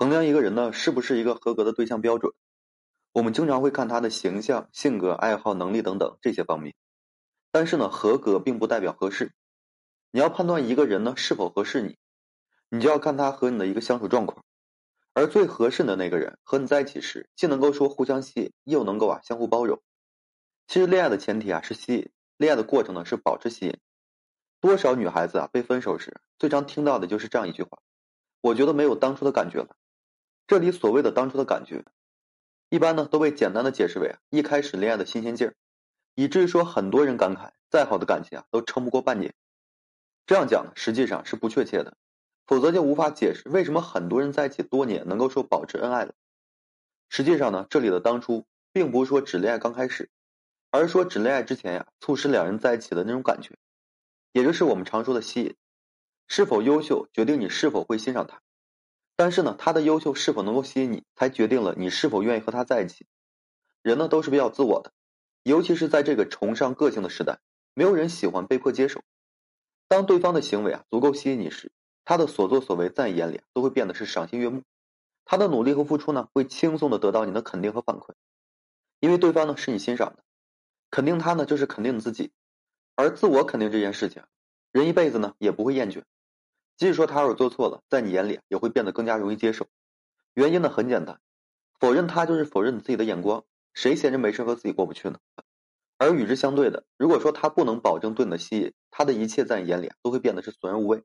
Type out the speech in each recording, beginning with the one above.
衡量一个人呢是不是一个合格的对象标准，我们经常会看他的形象、性格、爱好、能力等等这些方面。但是呢，合格并不代表合适。你要判断一个人呢是否合适你，你就要看他和你的一个相处状况。而最合适的那个人和你在一起时，既能够说互相吸引，又能够啊相互包容。其实恋爱的前提啊是吸引，恋爱的过程呢是保持吸引。多少女孩子啊被分手时，最常听到的就是这样一句话：“我觉得没有当初的感觉了。”这里所谓的当初的感觉，一般呢都被简单的解释为一开始恋爱的新鲜劲儿，以至于说很多人感慨，再好的感情啊都撑不过半年。这样讲实际上是不确切的。否则就无法解释为什么很多人在一起多年能够说保持恩爱了。实际上呢，这里的当初并不是说只恋爱刚开始，而是说只恋爱之前呀，促使两人在一起的那种感觉，也就是我们常说的吸引。是否优秀决定你是否会欣赏他，但是呢，他的优秀是否能够吸引你，才决定了你是否愿意和他在一起。人呢都是比较自我的，尤其是在这个崇尚个性的时代，没有人喜欢被迫接受。当对方的行为啊足够吸引你时。他的所作所为在你眼里都会变得是赏心悦目，他的努力和付出呢，会轻松的得到你的肯定和反馈，因为对方呢是你欣赏的，肯定他呢就是肯定你自己，而自我肯定这件事情，人一辈子呢也不会厌倦，即使说他要是做错了，在你眼里也会变得更加容易接受，原因呢很简单，否认他就是否认你自己的眼光，谁闲着没事和自己过不去呢？而与之相对的，如果说他不能保证对你的吸引，他的一切在你眼里都会变得是索然无味。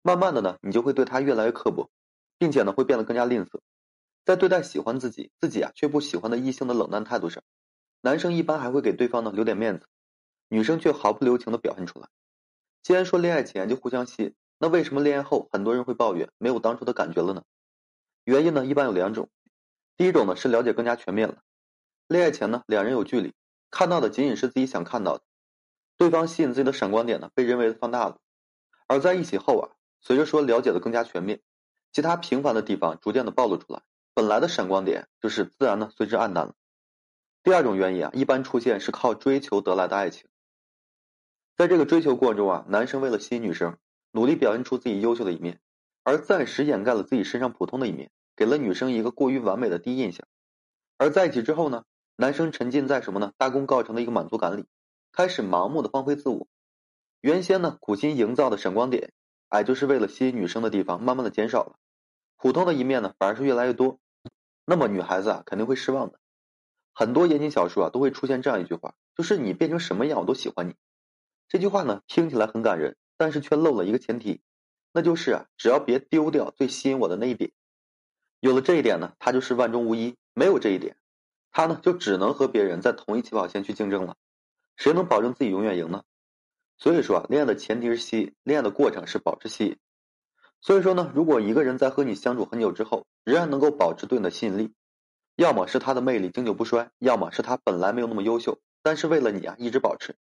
慢慢的呢，你就会对他越来越刻薄，并且呢会变得更加吝啬，在对待喜欢自己自己啊却不喜欢的异性的冷淡态度上，男生一般还会给对方呢留点面子，女生却毫不留情的表现出来。既然说恋爱前就互相吸引，那为什么恋爱后很多人会抱怨没有当初的感觉了呢？原因呢一般有两种，第一种呢是了解更加全面了，恋爱前呢两人有距离，看到的仅仅是自己想看到的，对方吸引自己的闪光点呢被人为的放大了，而在一起后啊。随着说了解的更加全面，其他平凡的地方逐渐的暴露出来，本来的闪光点就是自然的随之暗淡了。第二种原因啊，一般出现是靠追求得来的爱情。在这个追求过程中啊，男生为了吸引女生，努力表现出自己优秀的一面，而暂时掩盖了自己身上普通的一面，给了女生一个过于完美的第一印象。而在一起之后呢，男生沉浸在什么呢？大功告成的一个满足感里，开始盲目的放飞自我。原先呢，苦心营造的闪光点。哎就是为了吸引女生的地方，慢慢的减少了，普通的一面呢，反而是越来越多。那么女孩子啊，肯定会失望的。很多言情小说啊，都会出现这样一句话，就是你变成什么样，我都喜欢你。这句话呢，听起来很感人，但是却漏了一个前提，那就是啊，只要别丢掉最吸引我的那一点。有了这一点呢，他就是万中无一；没有这一点，他呢，就只能和别人在同一起跑线去竞争了。谁能保证自己永远赢呢？所以说啊，恋爱的前提是吸引，恋爱的过程是保持吸引。所以说呢，如果一个人在和你相处很久之后，仍然能够保持对你的吸引力，要么是他的魅力经久不衰，要么是他本来没有那么优秀，但是为了你啊一直保持。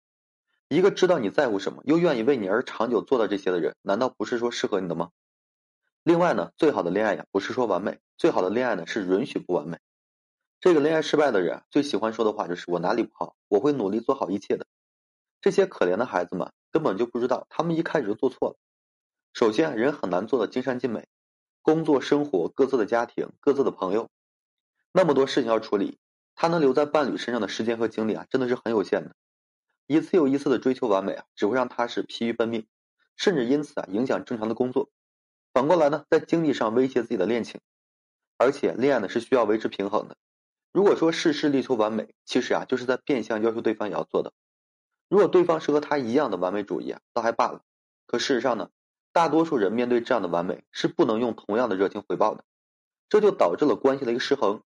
一个知道你在乎什么，又愿意为你而长久做到这些的人，难道不是说适合你的吗？另外呢，最好的恋爱呀，不是说完美，最好的恋爱呢是允许不完美。这个恋爱失败的人最喜欢说的话就是我哪里不好，我会努力做好一切的。这些可怜的孩子们根本就不知道，他们一开始就做错了。首先，人很难做到尽善尽美，工作、生活、各自的家庭、各自的朋友，那么多事情要处理，他能留在伴侣身上的时间和精力啊，真的是很有限的。一次又一次的追求完美啊，只会让他是疲于奔命，甚至因此啊影响正常的工作。反过来呢，在经济上威胁自己的恋情，而且恋爱呢是需要维持平衡的。如果说事事力求完美，其实啊就是在变相要求对方也要做到。如果对方是和他一样的完美主义啊，倒还罢了。可事实上呢，大多数人面对这样的完美是不能用同样的热情回报的，这就导致了关系的一个失衡。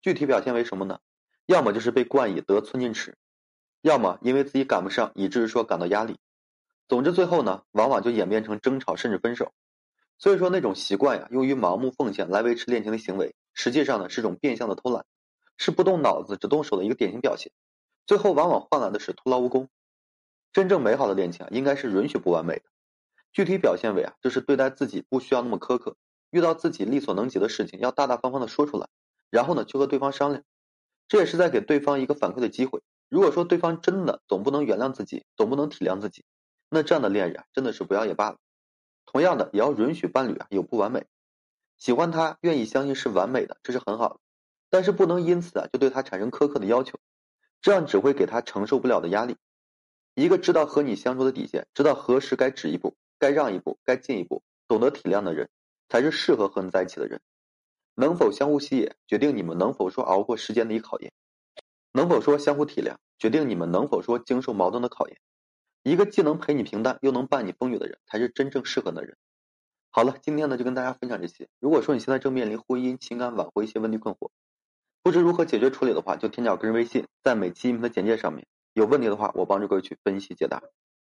具体表现为什么呢？要么就是被冠以得寸进尺，要么因为自己赶不上，以至于说感到压力。总之，最后呢，往往就演变成争吵甚至分手。所以说，那种习惯呀，用于盲目奉献来维持恋情的行为，实际上呢是种变相的偷懒，是不动脑子只动手的一个典型表现。最后往往换来的是徒劳无功。真正美好的恋情啊，应该是允许不完美的。具体表现为啊，就是对待自己不需要那么苛刻，遇到自己力所能及的事情，要大大方方的说出来，然后呢，去和对方商量。这也是在给对方一个反馈的机会。如果说对方真的总不能原谅自己，总不能体谅自己，那这样的恋人，真的是不要也罢了。同样的，也要允许伴侣啊有不完美。喜欢他，愿意相信是完美的，这是很好的。但是不能因此啊就对他产生苛刻的要求，这样只会给他承受不了的压力。一个知道和你相处的底线，知道何时该止一步，该让一步，该进一步，懂得体谅的人，才是适合和你在一起的人。能否相互吸引，决定你们能否说熬过时间的一考验；能否说相互体谅，决定你们能否说经受矛盾的考验。一个既能陪你平淡，又能伴你风雨的人，才是真正适合的人。好了，今天呢就跟大家分享这些。如果说你现在正面临婚姻、情感挽回一些问题困惑，不知如何解决处理的话，就添加我个人微信，在每期音频的简介上面。有问题的话，我帮助各位去分析解答。